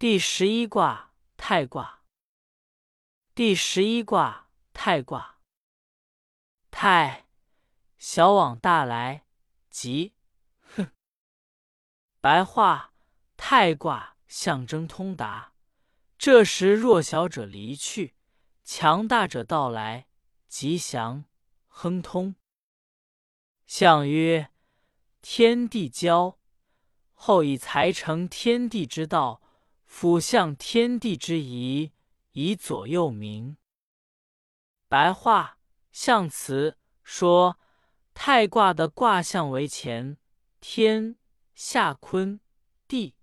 第十一卦太卦。第十一卦太卦。太，小往大来，吉。哼。白话：太卦象征通达，这时弱小者离去，强大者到来，吉祥，亨通。象曰：天地交，后以才成天地之道。辅向天地之宜，以左右明。白话象辞说，太卦的卦象为乾天下坤地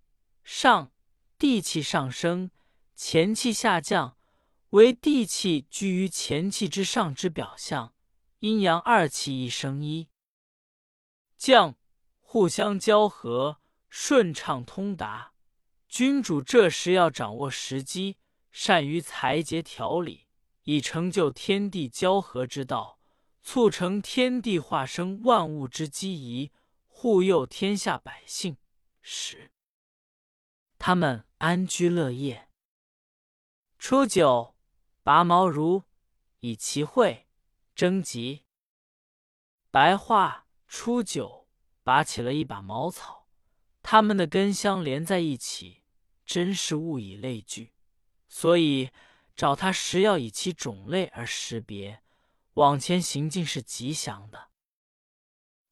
上，地气上升，乾气下降，为地气居于乾气之上之表象。阴阳二气一生一降，互相交合，顺畅通达。君主这时要掌握时机，善于裁节调理，以成就天地交合之道，促成天地化生万物之机宜，护佑天下百姓，使他们安居乐业。初九，拔毛如，以其会，征吉。白话：初九，拔起了一把茅草，它们的根相连在一起。真是物以类聚，所以找他时要以其种类而识别，往前行进是吉祥的。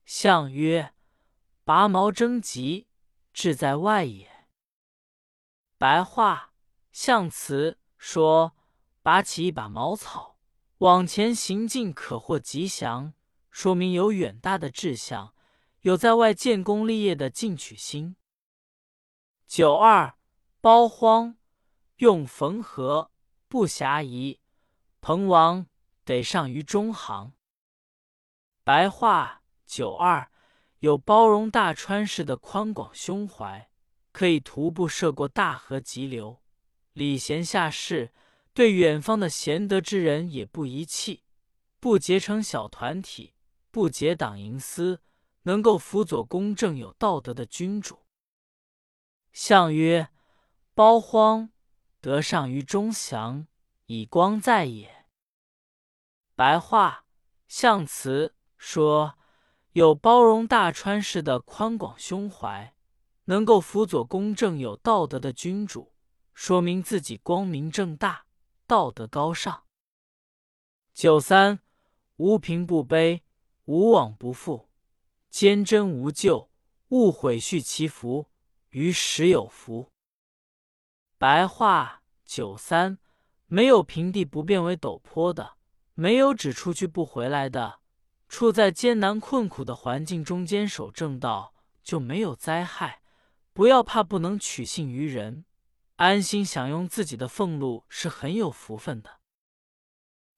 象曰：拔毛征吉，志在外也。白话象辞说，拔起一把茅草，往前行进可获吉祥，说明有远大的志向，有在外建功立业的进取心。九二。包荒，用缝合，不暇疑。彭王得上于中行。白话九二有包容大川式的宽广胸怀，可以徒步涉过大河急流。礼贤下士，对远方的贤德之人也不遗弃，不结成小团体，不结党营私，能够辅佐公正有道德的君主。相曰。包荒得上于中祥，以光在也。白话象辞说，有包容大川式的宽广胸怀，能够辅佐公正有道德的君主，说明自己光明正大，道德高尚。九三，无凭不卑，无往不复，坚贞无咎，勿毁续其福，于时有福。白话九三，没有平地不变为陡坡的，没有只出去不回来的。处在艰难困苦的环境中坚守正道，就没有灾害。不要怕不能取信于人，安心享用自己的俸禄是很有福分的。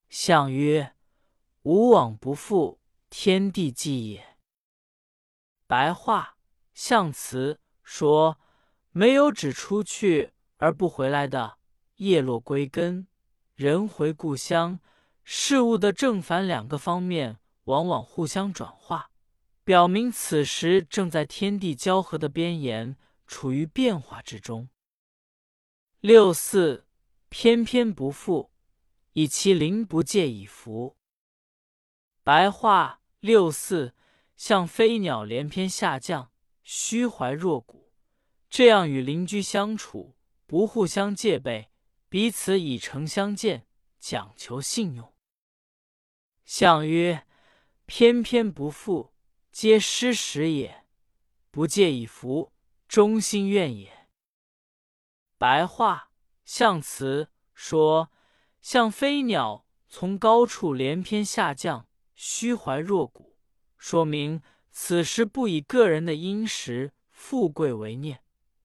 象曰：无往不复，天地纪也。白话象辞说，没有只出去。而不回来的，叶落归根，人回故乡。事物的正反两个方面，往往互相转化，表明此时正在天地交合的边沿，处于变化之中。六四，偏偏不复，以其灵不借以服。白话：六四像飞鸟连篇下降，虚怀若谷，这样与邻居相处。不互相戒备，彼此以诚相见，讲求信用。相曰：偏偏不复，皆失时也；不介以服，忠心愿也。白话象辞说：像飞鸟从高处连篇下降，虚怀若谷，说明此时不以个人的殷实富贵为念，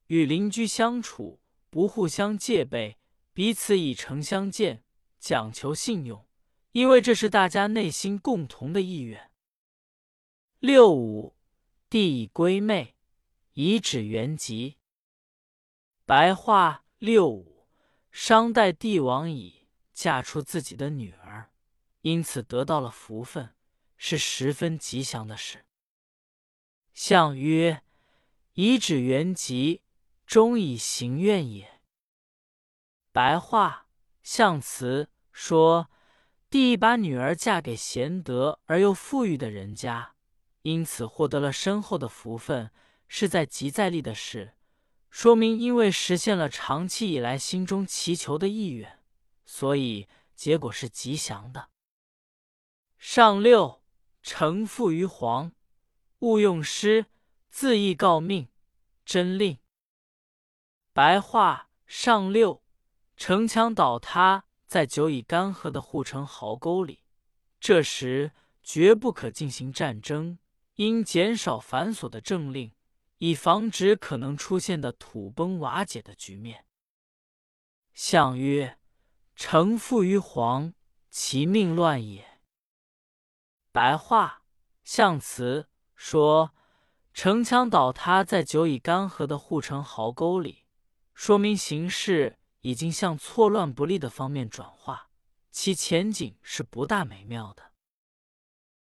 与邻居相处。不互相戒备，彼此以诚相见，讲求信用，因为这是大家内心共同的意愿。六五，地以归妹，以指元吉。白话：六五，商代帝王已嫁出自己的女儿，因此得到了福分，是十分吉祥的事。相曰：以指元吉。终以行愿也。白话象辞说：帝把女儿嫁给贤德而又富裕的人家，因此获得了深厚的福分，是在即在利的事，说明因为实现了长期以来心中祈求的意愿，所以结果是吉祥的。上六，承父于皇，勿用师，自意告命，真令。白话上六。城墙倒塌在久已干涸的护城壕沟里，这时绝不可进行战争，应减少繁琐的政令，以防止可能出现的土崩瓦解的局面。相曰：城覆于黄，其命乱也。白话象辞说：城墙倒塌在久已干涸的护城壕沟里，说明形势。已经向错乱不利的方面转化，其前景是不大美妙的。